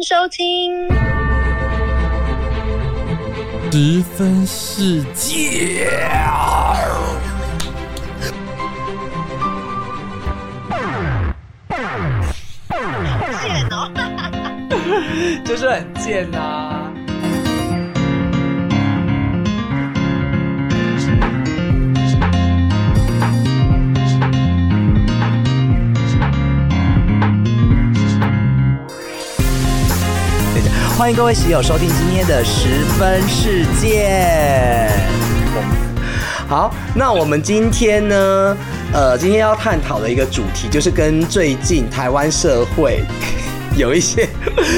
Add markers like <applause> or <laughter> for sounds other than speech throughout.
迎收听。十分世界。贱哦！<laughs> 就是很贱呐、欢迎各位喜友收听今天的十分世界。好，那我们今天呢，呃，今天要探讨的一个主题就是跟最近台湾社会有一些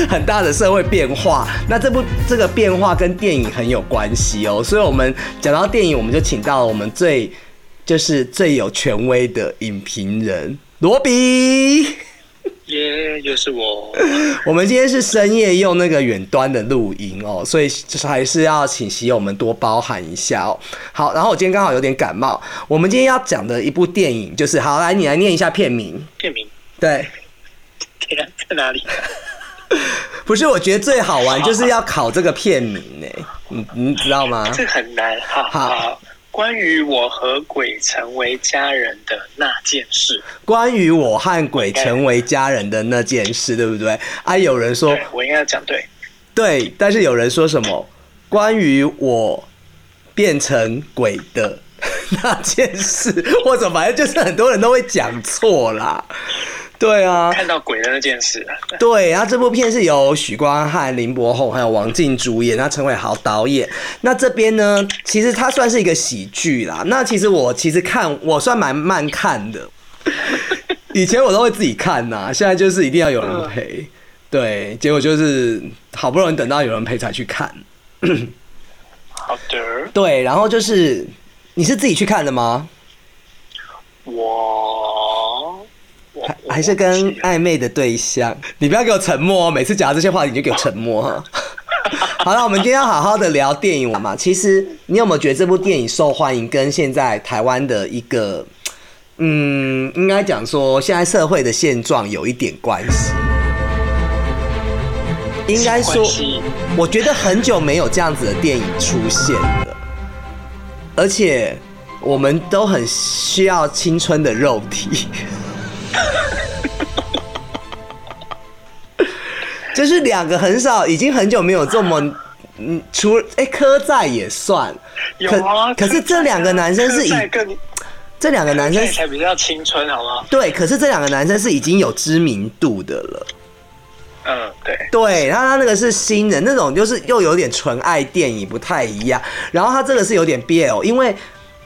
很大的社会变化。那这部这个变化跟电影很有关系哦，所以我们讲到电影，我们就请到了我们最就是最有权威的影评人罗比。耶又是我。<laughs> 我们今天是深夜用那个远端的录音哦，所以就是还是要请喜友们多包涵一下哦。好，然后我今天刚好有点感冒，我们今天要讲的一部电影就是，好来你来念一下片名。片名对，天啊，在哪里？<laughs> 不是，我觉得最好玩就是要考这个片名呢，你你知道吗？这很难。好好好，关于我和鬼成为家人的那件事，关于我和鬼成为家人的那件事，对不对？啊，有人说我应该要讲对。对，但是有人说什么？关于我变成鬼的那件事，或者反正就是很多人都会讲错啦。对啊，看到鬼的那件事，对，然后这部片是由许光汉、林柏宏还有王静主演，那陈伟豪导演。那这边呢，其实它算是一个喜剧啦。那其实我其实看我算蛮慢看的，<laughs> 以前我都会自己看呐，现在就是一定要有人陪。对，结果就是好不容易等到有人陪才去看。<clears throat> 好的，对，然后就是你是自己去看的吗？我我还还是跟暧昧的对象？你不要给我沉默哦！每次讲到这些话题你就给我沉默哈。<laughs> 好了，我们今天要好好的聊电影嘛。其实你有没有觉得这部电影受欢迎，跟现在台湾的一个，嗯，应该讲说现在社会的现状有一点关系？应该说，我觉得很久没有这样子的电影出现了，而且我们都很需要青春的肉体。<laughs> 就是两个很少，已经很久没有这么，嗯，除哎柯在也算，有啊。可可是这两个男生是以这两个男生在才比较青春，好吗？对，可是这两个男生是已经有知名度的了。嗯，对。对，然后他那个是新人，那种就是又有点纯爱电影，不太一样。然后他这个是有点 BL，因为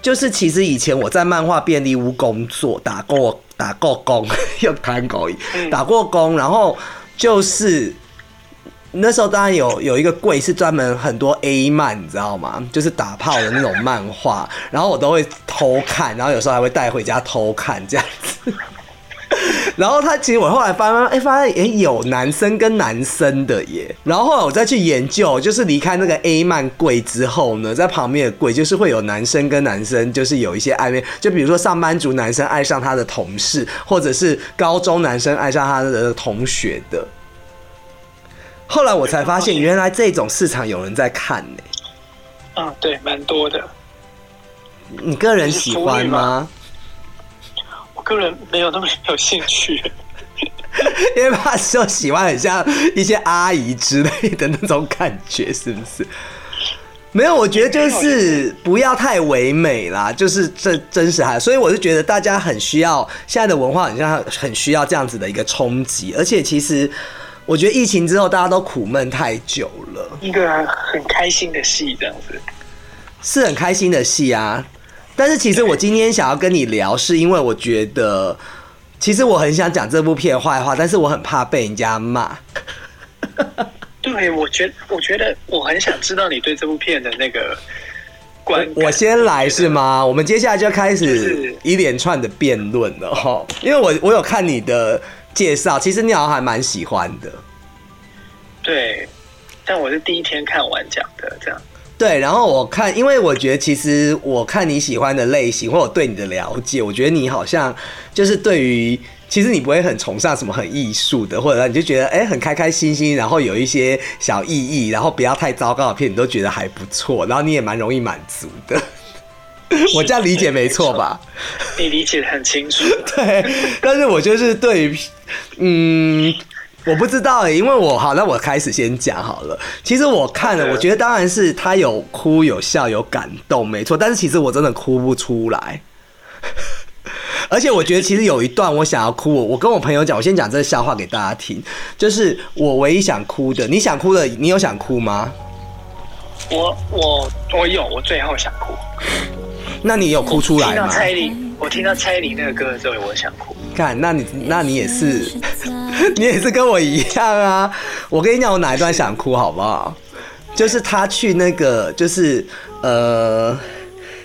就是其实以前我在漫画便利屋工作，打过打过工，又谈狗，打过工，<laughs> 然后就是。那时候当然有有一个柜是专门很多 A 漫，你知道吗？就是打炮的那种漫画，然后我都会偷看，然后有时候还会带回家偷看这样子。然后他其实我后来发现，哎、发现也有男生跟男生的耶。然后后来我再去研究，就是离开那个 A 漫柜之后呢，在旁边的柜就是会有男生跟男生，就是有一些暧昧，就比如说上班族男生爱上他的同事，或者是高中男生爱上他的同学的。后来我才发现，原来这种市场有人在看呢。嗯，对，蛮多的。你个人喜欢吗？我个人没有那么有兴趣。<laughs> 因为怕说喜欢很像一些阿姨之类的那种感觉，是不是？没有，我觉得就是不要太唯美啦，就是这真实还，所以我是觉得大家很需要现在的文化，很像很需要这样子的一个冲击，而且其实我觉得疫情之后大家都苦闷太久了，一个很开心的戏，这样子。是很开心的戏啊。但是其实我今天想要跟你聊，是因为我觉得其实我很想讲这部片坏话，但是我很怕被人家骂。<laughs> 对，我觉我觉得我很想知道你对这部片的那个观感。我先来是吗？我们接下来就开始一连串的辩论了哈，因为我我有看你的介绍，其实你好像还蛮喜欢的。对，但我是第一天看完讲的，这样。对，然后我看，因为我觉得其实我看你喜欢的类型，或者对你的了解，我觉得你好像就是对于其实你不会很崇尚什么很艺术的，或者你就觉得哎、很开开心心，然后有一些小意义，然后不要太糟糕的片，你都觉得还不错，然后你也蛮容易满足的。我这样理解没错吧？你理解的很清楚。对，但是我就是对于，嗯，我不知道欸，因为我好，那我开始先讲好了。其实我看了，我觉得当然是他有哭有笑有感动，没错。但是其实我真的哭不出来。<laughs> 而且我觉得其实有一段我想要哭，我我跟我朋友讲，我先讲这个笑话给大家听，就是我唯一想哭的，你想哭的，你有想哭吗？我我我有，我最后想哭。那你有哭出来吗？听到蔡依林，我听到蔡依林那个歌的时候，我想哭。看，那你那你也是，<laughs> 你也是跟我一样啊！我跟你讲，我哪一段想哭好不好？就是他去那个，就是呃，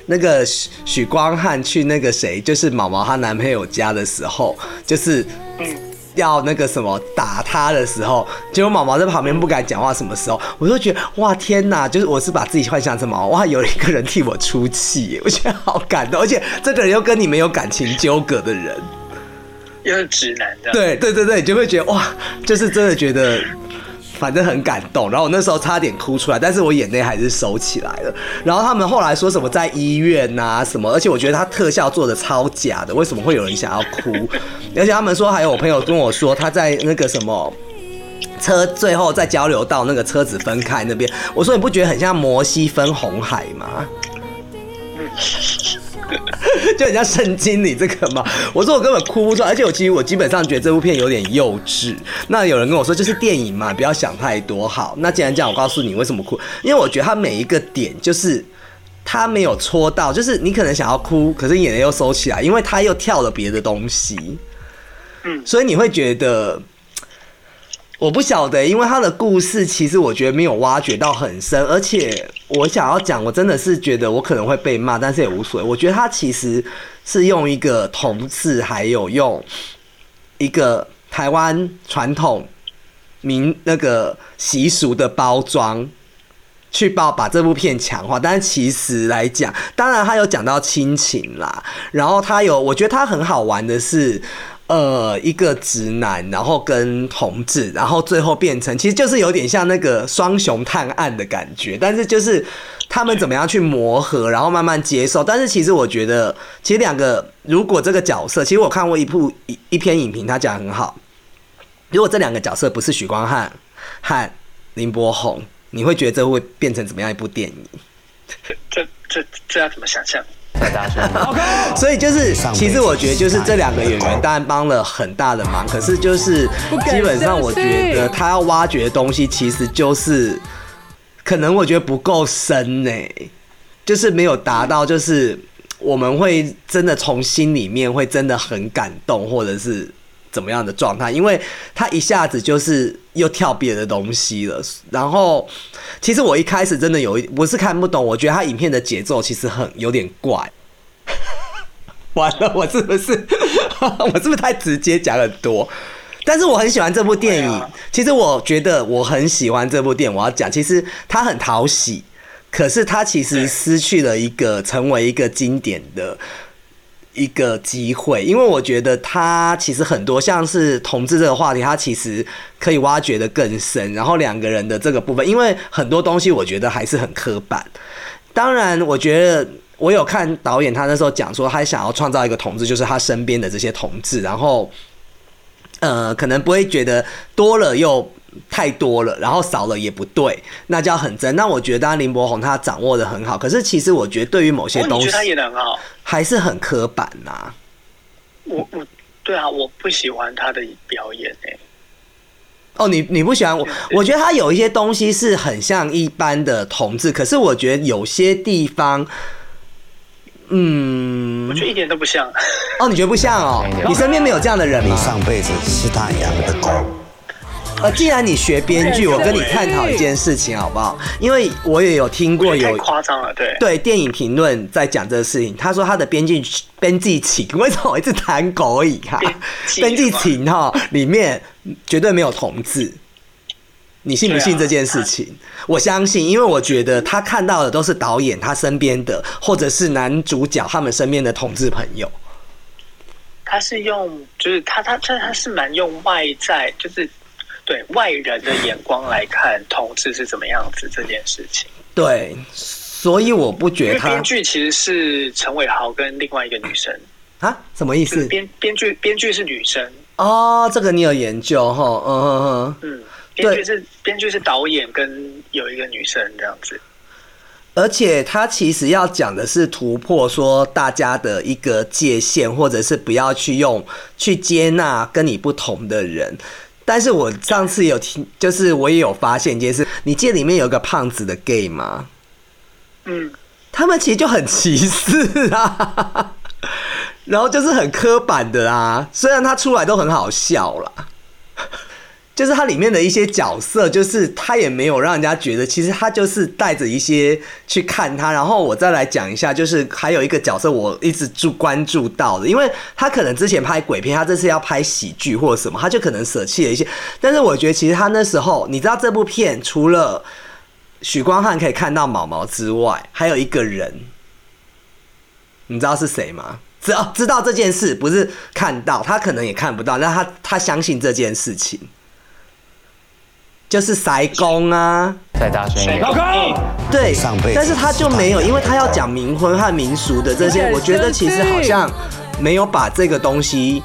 那个许许光汉去那个谁，就是毛毛她男朋友家的时候，就是要那个什么打他的时候，结果毛毛在旁边不敢讲话。什么时候，我就觉得哇天哪！就是我是把自己幻想成毛毛，哇，有一个人替我出气，我觉得好感动，而且这个人又跟你没有感情纠葛的人。又是直男的，对对对对，你就会觉得哇，就是真的觉得，反正很感动。然后我那时候差点哭出来，但是我眼泪还是收起来了。然后他们后来说什么在医院呐、什么，而且我觉得他特效做的超假的，为什么会有人想要哭？而且他们说还有我朋友跟我说他在那个什么。<laughs> 车最后再交流到那个车子分开那边，我说你不觉得很像摩西分红海吗？<laughs> 就很像圣经里这个嘛。我说我根本哭不出来，而且我其实我基本上觉得这部片有点幼稚。那有人跟我说就是电影嘛，不要想太多。好，那既然这样，我告诉你为什么哭，因为我觉得它每一个点就是。他没有戳到，就是你可能想要哭，可是眼泪又收起来，因为他又跳了别的东西，嗯所以你会觉得，我不晓得，因为他的故事其实我觉得没有挖掘到很深，而且我想要讲，我真的是觉得我可能会被骂，但是也无所谓。我觉得他其实是用一个同志，还有用一个台湾传统民那个习俗的包装。去把把这部片强化，但是其实来讲，当然他有讲到亲情啦，然后他有，我觉得他很好玩的是，呃，一个直男，然后跟同志，然后最后变成，其实就是有点像那个双雄探案的感觉，但是就是他们怎么样去磨合，然后慢慢接受，但是其实我觉得，其实两个如果这个角色，其实我看过一部一一篇影评，他讲得很好，如果这两个角色不是许光汉和林柏宏。你会觉得这会变成怎么样一部电影？<laughs> 这这这要怎么想象？再大声 <laughs> 所以就是，其实我觉得就是这两个演员当然帮了很大的忙，可是就是基本上我觉得他要挖掘的东西其实就是，可能我觉得不够深呢、就是没有达到，就是我们会真的从心里面会真的很感动，或者是。怎么样的状态？因为他一下子就是又跳别的东西了。然后，其实我一开始真的有一，我是看不懂。我觉得他影片的节奏其实很有点怪。<laughs> 完了，我是不是 <laughs> 我是不是太直接讲很多？但是我很喜欢这部电影。啊其实我觉得我很喜欢这部电影。我要讲，其实它很讨喜，可是它其实失去了一个成为一个经典的。一个机会，因为我觉得他其实很多像是同志这个话题，他其实可以挖掘的更深。然后两个人的这个部分，因为很多东西我觉得还是很刻板。当然，我觉得我有看导演他那时候讲说，他想要创造一个同志，就是他身边的这些同志，然后呃，可能不会觉得多了又太多了，然后少了也不对，那叫很真。那我觉得林柏宏他掌握的很好，可是其实我觉得对于某些东西他演的很好？还是很刻板呐、我我对啊，我不喜欢他的表演诶、哦，你你不喜欢我？我觉得他有一些东西是很像一般的同志，可是我觉得有些地方，嗯我，觉得一点都不像。哦，你觉得不像哦？<laughs> 你身边没有这样的人你？上辈子是他养的狗。呃，既然你学编剧，我跟你探讨一件事情好不好？因为我也有听过有夸张了，对。对电影评论在讲这个事情，他说他的编剧编剧情，<laughs> 为什么我一直谈狗语哈？编辑编辑情哈里面绝对没有同志。你信不信这件事情？我相信，因为我觉得他看到的都是导演他身边的，或者是男主角他们身边的同志朋友。他是用，就是他他他他是蛮用外在，就是对外人的眼光来看同志是怎么样子这件事情。对，所以我不觉得他编剧其实是陈伟豪跟另外一个女生，啊什么意思？编编剧编剧是女生，哦，这个你有研究哈？嗯嗯嗯。嗯，编剧是编剧是导演跟有一个女生这样子。而且他其实要讲的是突破说大家的一个界限，或者是不要去用去接纳跟你不同的人。但是我上次有听，就是我也有发现一件事，你记得里面有个胖子的 gay 吗？嗯，他们其实就很歧视啊，<laughs> 然后就是很刻板的啊。虽然他出来都很好笑啦，就是它里面的一些角色，就是他也没有让人家觉得，其实他就是带着一些去看他。然后我再来讲一下，就是还有一个角色我一直注关注到的，因为他可能之前拍鬼片，他这次要拍喜剧或者什么，他就可能舍弃了一些。但是我觉得其实他那时候，你知道这部片除了许光汉可以看到毛毛之外，还有一个人，你知道是谁吗？知知道这件事，不是看到他可能也看不到，但他他相信这件事情，就是塞公啊，再大声一点。对上辈，但是他就没有，因为他要讲冥婚和民俗的这些，我觉得其实好像没有把这个东西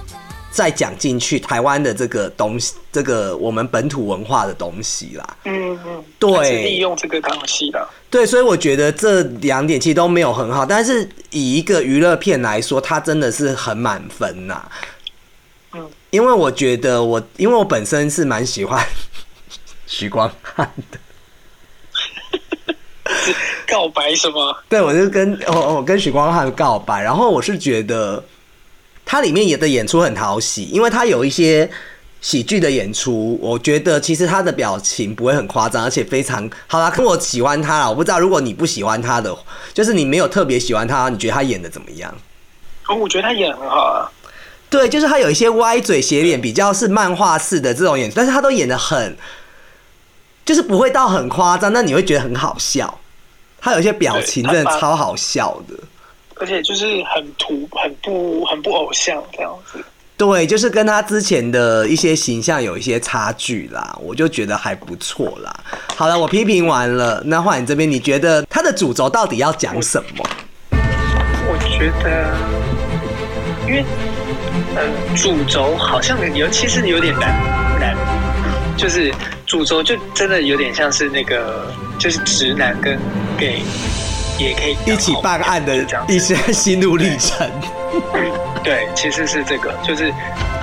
再讲进去，台湾的这个东西，这个我们本土文化的东西啦。嗯嗯，对是利用这个东西的。对，所以我觉得这两点其实都没有很好，但是以一个娱乐片来说，它真的是很满分呐、嗯，因为我觉得我，因为我本身是蛮喜欢许光汉的，<laughs> 告白什么？对我就跟我我跟许光汉告白，然后我是觉得他里面演的演出很讨喜，因为他有一些。喜剧的演出，我觉得其实他的表情不会很夸张，而且非常好啦。跟我喜欢他啦，我不知道如果你不喜欢他的，就是你没有特别喜欢他，你觉得他演的怎么样？哦，我觉得他演得很好啊。对，就是他有一些歪嘴斜脸，比较是漫画式的这种演出，但是他都演的很，就是不会到很夸张，但你会觉得很好笑。他有一些表情真的超好笑的。而且就是很土、很不、很不偶像这样子。对，就是跟他之前的一些形象有一些差距啦，我就觉得还不错啦。好了，我批评完了，那换你这边，你觉得他的主轴到底要讲什么？我觉得，因为呃，主轴好像有，其实有点难难，就是主轴就真的有点像是那个，就是直男跟 gay 也可以一起办案的一些心路历程。对，其实是这个，就是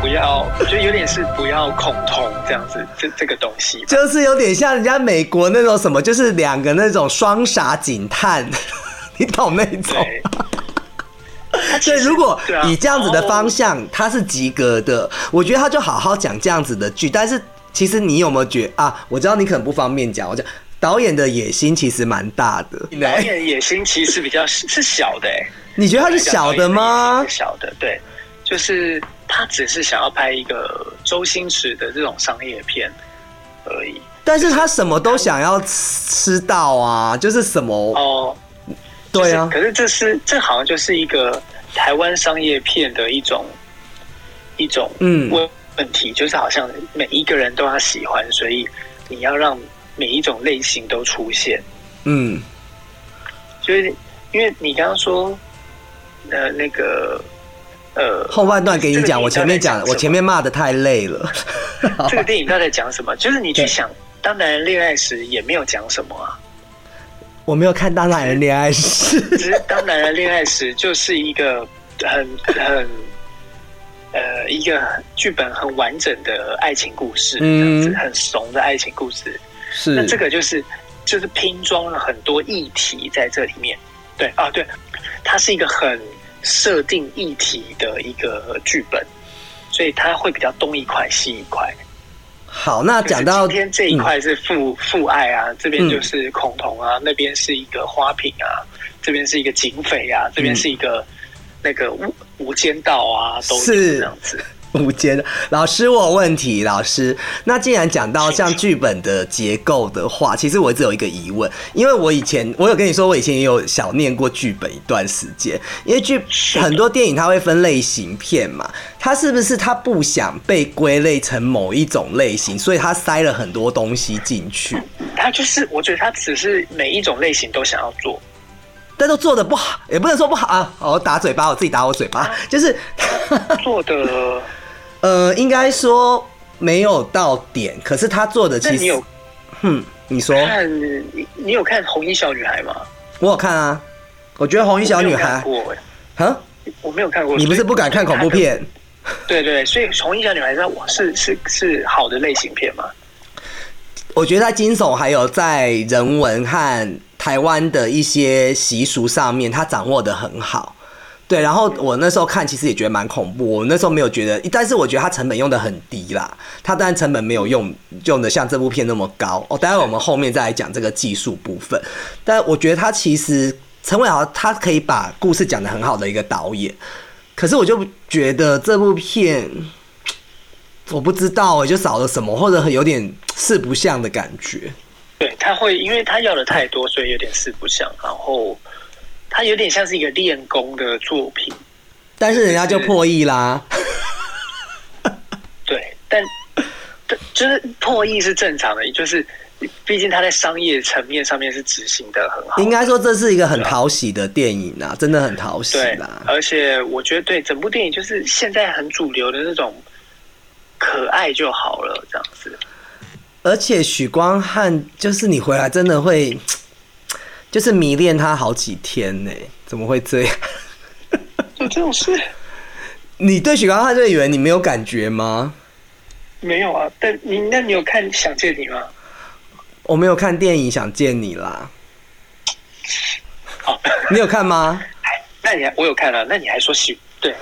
不要，就有点是不要恐同这样子，这这个东西。就是有点像人家美国那种什么，就是两个那种双傻警探，<laughs> 你懂那种？<laughs> 所以如果以这样子的方向，他是及格的，我觉得他就好好讲这样子的剧。但是其实你有没有觉啊？我知道你可能不方便讲，我讲导演的野心其实蛮大的。导演野心其实比较是是小的、欸，你觉得他是小的吗是？小的，对，就是他只是想要拍一个周星驰的这种商业片而已。但是他什么都想要吃到啊，就是什么哦，对啊就是，可是这是这好像就是一个台湾商业片的一种一种嗯问问题，就是好像每一个人都要喜欢，所以你要让每一种类型都出现。嗯，就是因为你刚刚说，呃，那个，呃，后半段给你讲，我前面讲，我前面骂的太累了。<laughs> 这个电影到底讲什么？就是你去想，当男人恋爱时也没有讲什么啊，我没有看《当男人恋爱时》<laughs> 只是当男人恋爱时就是一个很很呃一个剧本很完整的爱情故事，这样子嗯很怂的爱情故事。是那这个就是就是拼装了很多议题在这里面。对啊，对，它是一个很设定议题的一个剧本，所以它会比较东一块西一块。好，那讲到今天这一块是父父爱啊，这边嗯就是恐同啊，那边是一个花瓶啊，这边是一个警匪啊，这边是一个那个无无间道啊，都是。这样子。<laughs> 无间的老师，我有问题。老师，那既然讲到像剧本的结构的话，其实我一直有一个疑问，因为我以前我有跟你说，我以前也有小念过剧本一段时间，因为剧很多电影它会分类型片嘛，它是不是它不想被归类成某一种类型，所以它塞了很多东西进去，他就是，我觉得它只是每一种类型都想要做，但都做的不好，也不能说不好啊。哦我打嘴巴，我自己打我嘴巴，就是。<laughs> 做的。呃，应该说没有到点，可是他做的其实，你有嗯，你说看你你有看《红衣小女孩》吗？我有看啊，我觉得红衣小女孩，过哎，啊，我没有看过。你不是不敢看恐怖片？对对，所以《红衣小女孩》是是是是好的类型片吗？我觉得在惊悚还有在人文和台湾的一些习俗上面，他掌握的很好。对，然后我那时候看，其实也觉得蛮恐怖。我那时候没有觉得，但是我觉得它成本用的很低啦。它当然成本没有用用的像这部片那么高哦。待会我们后面再来讲这个技术部分。但我觉得他其实陈伟豪他可以把故事讲得很好的一个导演，可是我就觉得这部片我不知道欸，就少了什么，或者有点四不像的感觉。对，他会因为他要的太多，所以有点四不像，然后他有点像是一个练功的作品。但是人家就破亿啦，对，但但就是破译是正常的，就是毕竟他在商业层面上面是执行的很好。应该说这是一个很讨喜的电影啊，真的很讨喜啦，。而且我觉得对整部电影就是现在很主流的那种可爱就好了，这样子。而且许光汉就是你回来真的会，<tsk> 就是迷恋他好几天呢、怎么会这样？有这种事 <laughs> 你对许光汉这个演员你没有感觉吗？没有啊？但你那你有看《想见你》吗？我没有看电影《想见你》啦，好，你有看吗？<laughs> 那你还我有看了、那你还说喜对？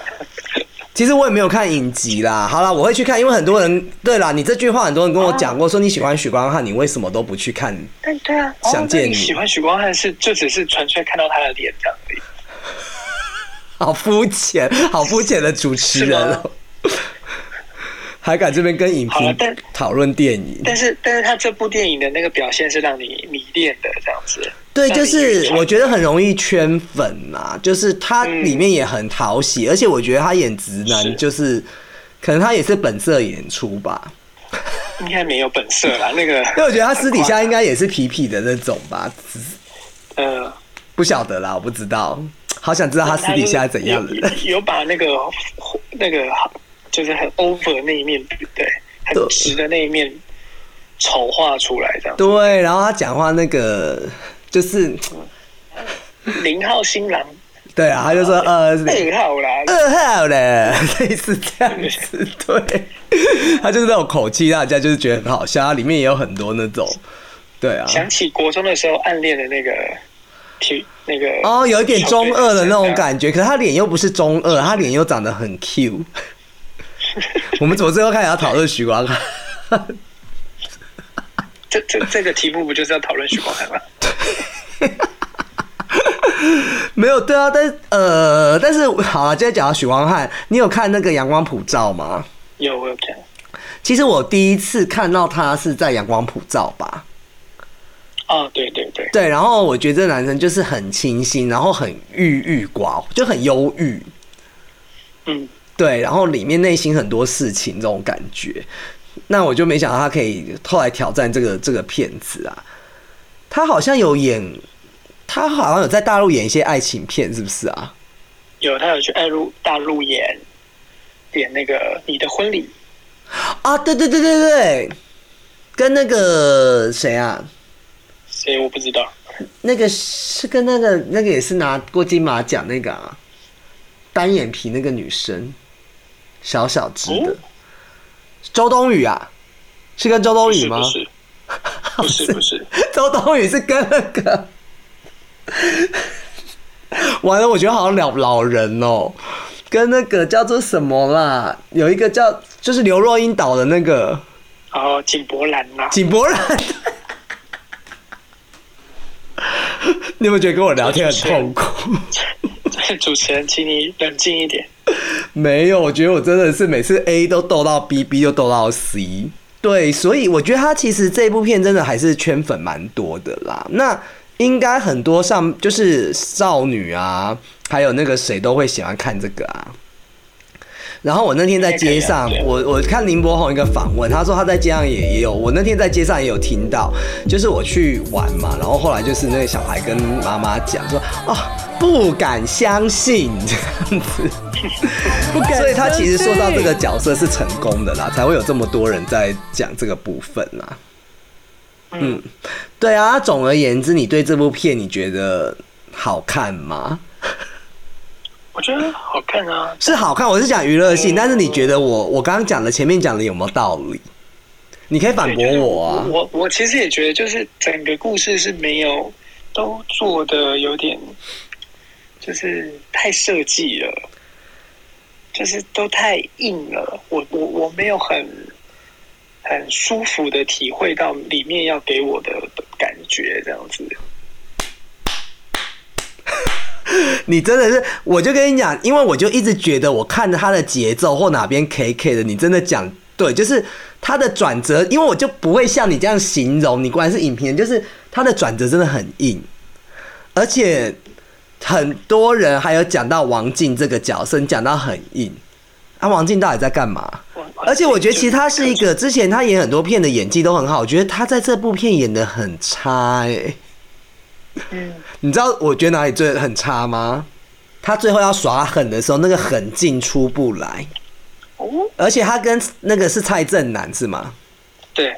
其实我也没有看影集啦。好啦，我会去看，因为很多人对啦，你这句话很多人跟我讲过，说你喜欢许光汉，你为什么都不去看？但对啊，想见你你喜欢许光汉是就只是纯粹看到他的脸这样而已。<laughs> 好肤浅，好肤浅的主持人哦、还敢这边跟影评讨论电影？但是但是他这部电影的那个表现是让你迷恋的这样子。对，就是我觉得很容易圈粉呐、就是他嗯。里面也很讨喜，而且我觉得他演直男，就是可能他也是本色演出吧，应该没有本色啦，那个 <laughs> 因为我觉得他私底下应该也是痞痞的那种吧，只呃，不晓得啦，我不知道，好想知道他私底下怎样的人。有有把那个那个就是很 over 那一面，对，很对。直的那一面丑化出来，这样。对，然后他讲话那个就是，<laughs> 零号新郎，对啊，他就说呃二号啦，二号的，<laughs> 类似这样子，对，<laughs> 他就是那种口气，大家就是觉得很好笑。他里面也有很多那种，对啊，想起国中的时候暗恋的那个体那个哦，有一点中二的那种。感觉，可是他脸又不是中二，他脸又长得很 Q。我们怎么最后开始要讨论许光汉？这这这个题目不就是要讨论许光汉吗？<laughs> 没有，对啊，但是呃，但是好了，今天讲到许光汉，你有看那个《阳光普照》吗？有我有看，其实我第一次看到他是在《阳光普照》吧，哦，对对对，对，然后我觉得这男生就是很清新，然后很郁郁寡，就很忧郁，嗯，对，然后里面内心很多事情这种感觉，那我就没想到他可以后来挑战这个这个片子啊，他好像有演，他好像有在大陆演一些爱情片，是不是啊？有他有去爱入大陆演演那个你的婚礼，啊，对对对对对，跟那个谁啊，谁我不知道，那个是跟那个那个也是拿过金马奖那个啊，单眼皮那个女生，小小只的，哦？周冬雨啊，是跟周冬雨吗？是不是。不是不是，<laughs> 周冬雨是跟那个，<laughs> 完了，我觉得好像老老人哦，跟那个叫做什么啦，有一个叫就是刘若英导的那个然后井柏然呐、井柏然。你有没有觉得跟我聊天很痛苦？主持人，请你冷静一点。没有，我觉得我真的是每次 A 都逗到 B，B 又逗到 C。对，所以我觉得他其实这部片真的还是圈粉蛮多的啦。那应该很多上就是少女啊，还有那个谁都会喜欢看这个啊。然后我那天在街上，我我看林柏宏一个访问，他说他在街上也也有，我那天在街上也有听到，就是我去玩嘛，然后后来就是那个小孩跟妈妈讲说，哦，不敢相信 <laughs> 这样子，<laughs> 不敢，所以他其实说到这个角色是成功的啦，才会有这么多人在讲这个部分啦。嗯，对啊，总而言之，你对这部片你觉得好看吗？我觉得好看啊，是好看。我是讲娱乐性，但是你觉得我我刚刚讲的前面讲的有没有道理？你可以反驳我啊。我我其实也觉得，就是整个故事是没有都做的有点，就是太设计了，就是都太硬了。我我我没有很很舒服的体会到里面要给我的感觉，这样子。<laughs> 你真的是，我就跟你讲，因为我就一直觉得，我看着他的节奏或哪边 K K 的，你真的讲对，就是他的转折，因为我就不会像你这样形容，你果然是影评人，就是他的转折真的很硬，而且很多人还有讲到王静这个角色，你讲到很硬，啊，王静到底在干嘛？而且我觉得其实他是一个之前他演很多片的演技都很好，我觉得他在这部片演的很差哎。嗯，你知道我觉得哪里最很差吗？他最后要耍狠的时候，那个狠劲出不来。哦，而且他跟那个是蔡正南是吗？对，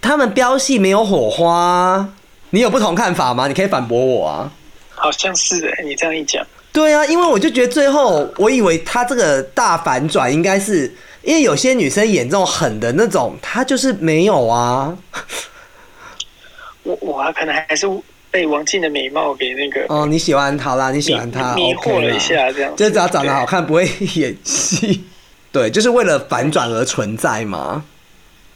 他们飙戏没有火花。你有不同看法吗？你可以反驳我啊。好像是哎，你这样一讲。对啊，因为我就觉得最后，我以为他这个大反转应该是因为有些女生演这种狠的那种，她就是没有啊。<laughs> 我我可能还是。被王静的美貌给那个哦，你喜欢她啦，你喜欢她，迷惑了一下，这样就只要长得好看，不会演戏，对，就是为了反转而存在嘛？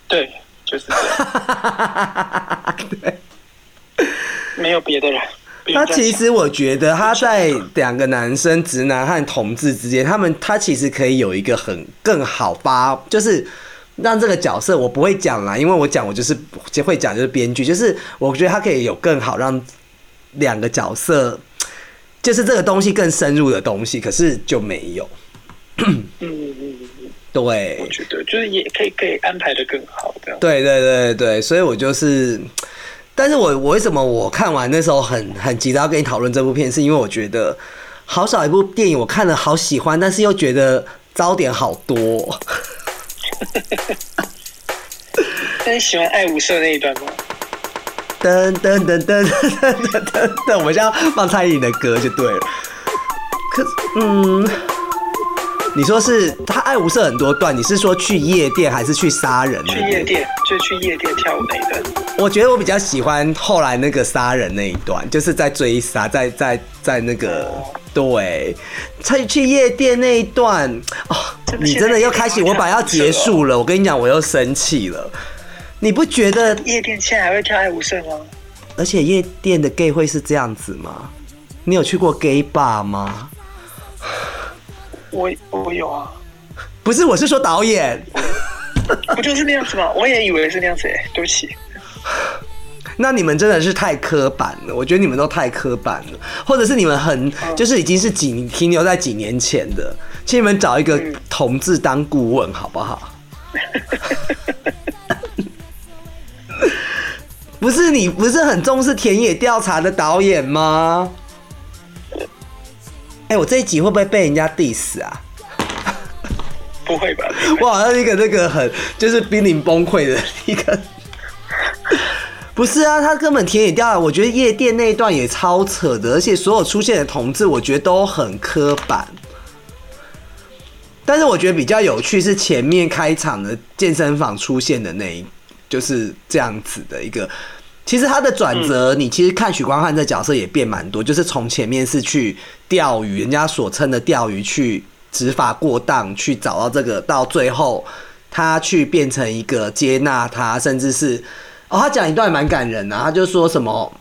对，就是这样。对，<laughs> 没有别的人。他其实我觉得他在两个男生，直男和同志之间，他们他其实可以有一个很更好发，就是。让这个角色我不会讲啦，因为我讲我就是会讲就是编剧，就是我觉得他可以有更好让两个角色，就是这个东西更深入的东西，可是就没有。嗯嗯嗯对，我觉得就是也可以可以安排的更好的。对对对对，所以我就是，但是我我为什么我看完那时候很很急着要跟你讨论这部片，是因为我觉得好少一部电影我看了好喜欢，但是又觉得糟点好多。<laughs> 那你喜欢《爱无赦》那一段吗？噔噔噔噔噔噔噔，我们要放蔡依林的歌就对了。可是，嗯。你说是他爱无色很多段，你是说去夜店还是去杀人？去夜店，就去夜店跳舞那一段。我觉得我比较喜欢后来那个杀人那一段，就是在追杀，在在在那个。对，去去夜店那一段哦，你真的又开始，我把要结束了。我跟你讲，我又生气了。你不觉得夜店现在还会跳爱无色吗？而且夜店的 gay 会是这样子吗？你有去过 gay bar 吗？我我有啊。不是，我是说导演。不就是那样子吗？我也以为是那样子哎，对不起。那你们真的是太刻板了，我觉得你们都太刻板了，或者是你们很就是已经是几停留在几年前的，请你们找一个同志当顾问好不好？<laughs> 不是你不是很重视田野调查的导演吗？哎，我这一集会不会被人家 diss 啊？<laughs> 不会吧？<laughs> 我好像一个那个很就是濒临崩溃的一个。<laughs> 不是啊，他根本田野调查，我觉得夜店那一段也超扯的，而且所有出现的同志，我觉得都很刻板。但是我觉得比较有趣是前面开场的健身房出现的那一，就是这样子的一个。其实他的转折，你其实看许光汉这角色也变蛮多，就是从前面是去钓鱼，人家所称的钓鱼，去执法过当，去找到这个，到最后他去变成一个接纳他，甚至是。哦，他讲一段蛮感人的，他就说什么，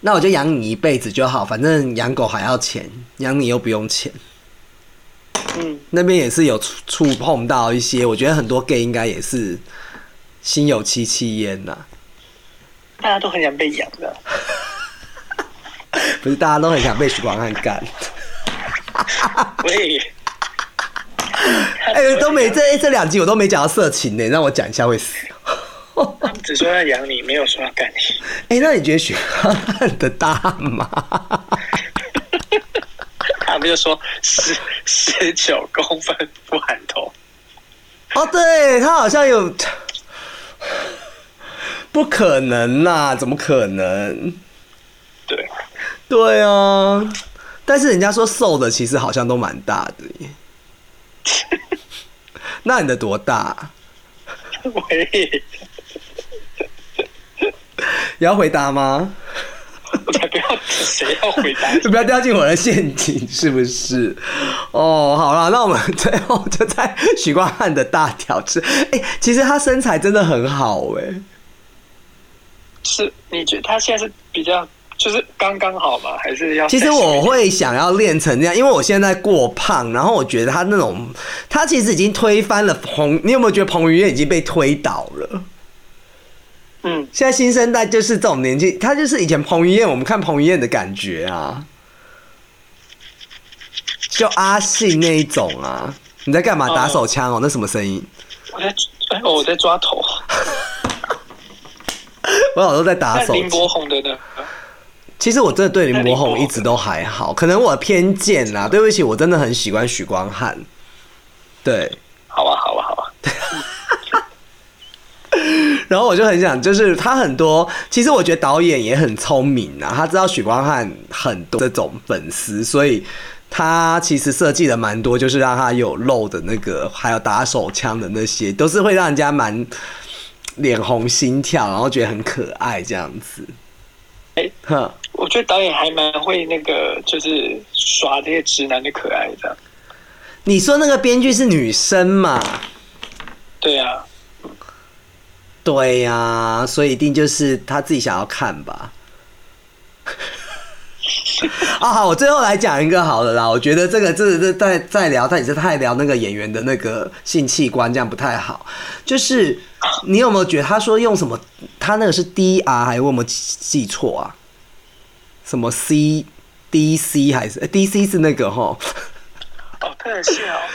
那我就养你一辈子就好，反正养狗还要钱，养你又不用钱。嗯，那边也是有触触碰到一些，我觉得很多 gay 应该也是心有戚戚焉呐、大家都很想被养的。<laughs> 不是大家都很想被许光汉干，<laughs> 喂，哎、都没这这两集我都没讲到色情呢，让我讲一下会死。只说要养你，没有说要干你。<laughs> 哎、那你觉得许光汉的大吗？他们就说十十九公分不含头，哦，对他好像有，不可能啦，怎么可能？对，对啊，但是人家说瘦的其实好像都蛮大的耶。<laughs> 那你的多大？喂，你要回答吗？不要，谁要回答？不要掉进我的陷阱，是不是？哦，好了，那我们最后就在许光汉的大挑战。哎、其实他身材真的很好哎、是你觉得他现在是比较就是刚刚好吗？还是要？其实我会想要练成这样，因为我现在过胖，然后我觉得他那种，他其实已经推翻了彭，你有没有觉得彭于晏已经被推倒了？嗯，现在新生代就是这种年纪，他就是以前彭于晏，我们看彭于晏的感觉啊，就阿信那一种啊。你在干嘛？哦打手枪哦？那什么声音？我在哎我在抓头。<laughs> <laughs> 我有时候在打手那林柏。宏的呢？其实我真的对林柏宏宏一直都还好，可能我偏见啦。对不起，我真的很喜欢许光汉。对，好吧，好吧，好啊。<laughs> 然后我就很想，就是他很多，其实我觉得导演也很聪明啊，他知道许光汉很多这种粉丝，所以他其实设计的蛮多，就是让他有露的那个，还有打手枪的那些，都是会让人家蛮脸红心跳，然后觉得很可爱这样子。哎哼，我觉得导演还蛮会那个，就是耍这些直男的可爱这样。你说那个编剧是女生嘛？对啊，对呀、所以一定就是他自己想要看吧。啊，好，我最后来讲一个好了啦。我觉得这个，这个，这再再聊，但也是太聊那个演员的那个性器官，这样不太好。就是你有没有觉得他说用什么？他那个是 D R 还是我有没有记错啊？什么 C D C 还是、呃 D C 是那个哈？哦，特效，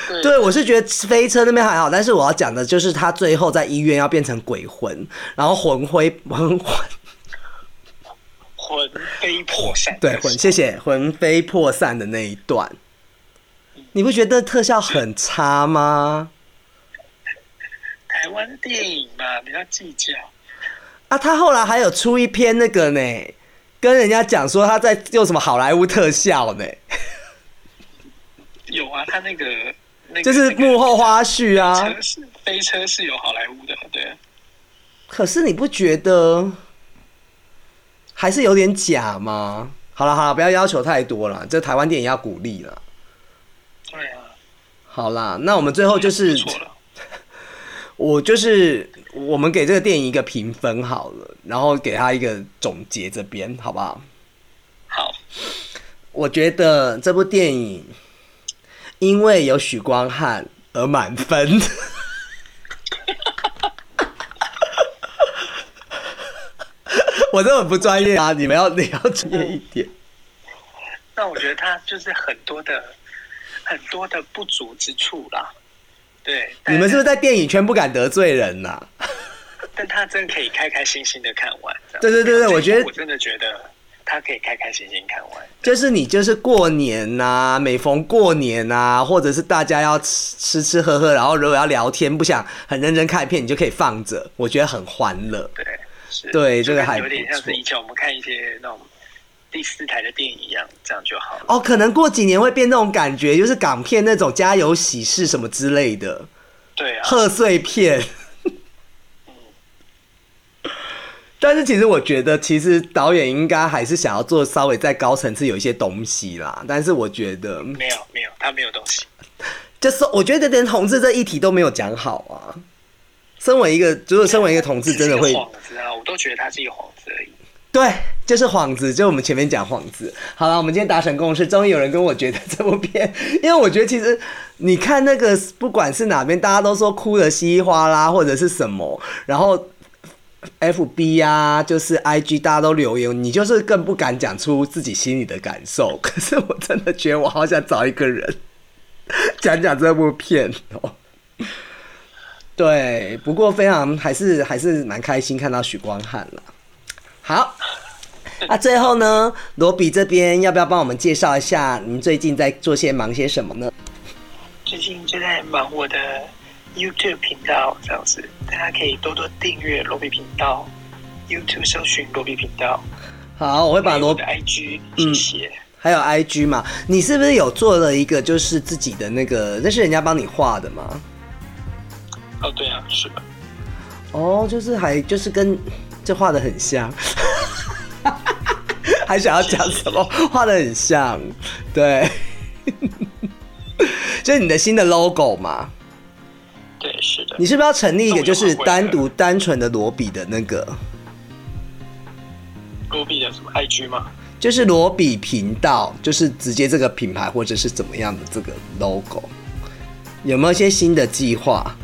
对对，我是觉得飞车那边还好，但是我要讲的就是他最后在医院要变成鬼魂，然后魂灰魂魂魂飞魄散。对魂，谢谢魂飞魄散的那一段，你不觉得特效很差吗？台湾电影嘛，比较计较。啊，他后来还有出一篇那个呢，跟人家讲说他在用什么好莱坞特效呢，有啊，他那个那个就是幕后花絮啊。车是飞车是有好莱坞的，对啊。可是你不觉得还是有点假吗？好了好了，不要要求太多了，这台湾电影要鼓励了。对啊，好啦，那我们最后就是。<laughs> 我就是我们给这个电影一个评分好了，然后给他一个总结，这边好不好？好，我觉得这部电影因为有许光汉而满分。<laughs> 我这很不专业啊！你们要 <laughs> 你要专业一点。那我觉得他就是很多的很多的不足之处啦。对，你们是不是在电影圈不敢得罪人呐、<laughs> 但他真可以开开心心的看完。对对对对我觉得我真的觉得他可以开开心心看完。就是你就是过年呐、每逢过年呐、或者是大家要吃吃吃喝喝，然后如果要聊天，不想很认真看片，你就可以放着，我觉得很欢乐。对，是，对这个还有点像是以前我们看一些那种第四台的电影一样，这样就好了。哦，可能过几年会变那种感觉，就是港片那种家有喜事什么之类的对啊，贺岁片。但是其实我觉得，其实导演应该还是想要做稍微再高层次有一些东西啦。但是我觉得，没有没有，他没有东西。就是我觉得连同志这一题都没有讲好啊。身为一个，如果身为一个同志，真的会幌子啊，我都觉得他是一个幌子而已。对，就是幌子，就我们前面讲幌子。好了，我们今天达成共识，终于有人跟我觉得这部片，因为我觉得其实你看那个不管是哪边，大家都说哭的稀里哗啦或者是什么，然后 F B 啊，就是 I G 大家都留言，你就是更不敢讲出自己心里的感受。可是我真的觉得我好想找一个人讲讲这部片哦。对，不过非常还是还是蛮开心看到许光汉了。好，那最后呢，罗比这边要不要帮我们介绍一下您最近在做些忙些什么呢？最近就在忙我的 YouTube 频道，这样子，大家可以多多订阅罗比频道，YouTube 搜寻罗比频道，好，我会把罗比的 IG 谢谢。还有 IG 嘛，你是不是有做了一个就是自己的那个，那是人家帮你画的吗？哦，对啊，是的，哦，就是还就是跟这画的很像，<laughs> 还想要讲什么？画的很像，对，<laughs> 就是你的新的 logo 嘛。对，是的。你是不是要成立一个就是单独单纯的罗比的那个，罗比的什么 IG 吗？就是罗比频道，就是直接这个品牌或者是怎么样的这个 logo，有没有一些新的计划？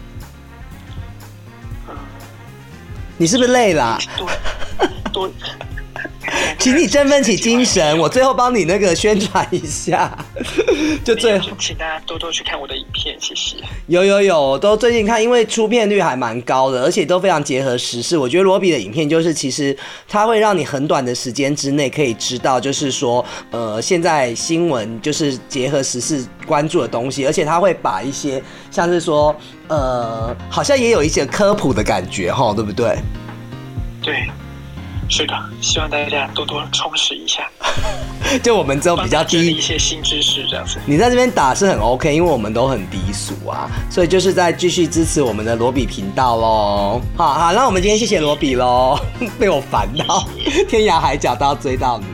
你是不是累啦、多多，请你振奋起精神，我最后帮你那个宣传一下。<laughs> 就最后请大家多多去看我的影片，谢谢。有有有，都最近看，因为出片率还蛮高的，而且都非常结合时事。我觉得罗比的影片就是，其实它会让你很短的时间之内可以知道，就是说，呃，现在新闻就是结合时事关注的东西，而且它会把一些像是说，呃，好像也有一些科普的感觉，哈，对不对？对，是的，希望大家多多充实一下，<laughs> 就我们这种比较低一些新知识，这样子。你在这边打是很 OK，因为我们都很低俗啊，所以就是在继续支持我们的罗比频道喽。好好，那我们今天谢谢罗比喽，<laughs> 被我烦到，天涯海角都要追到你。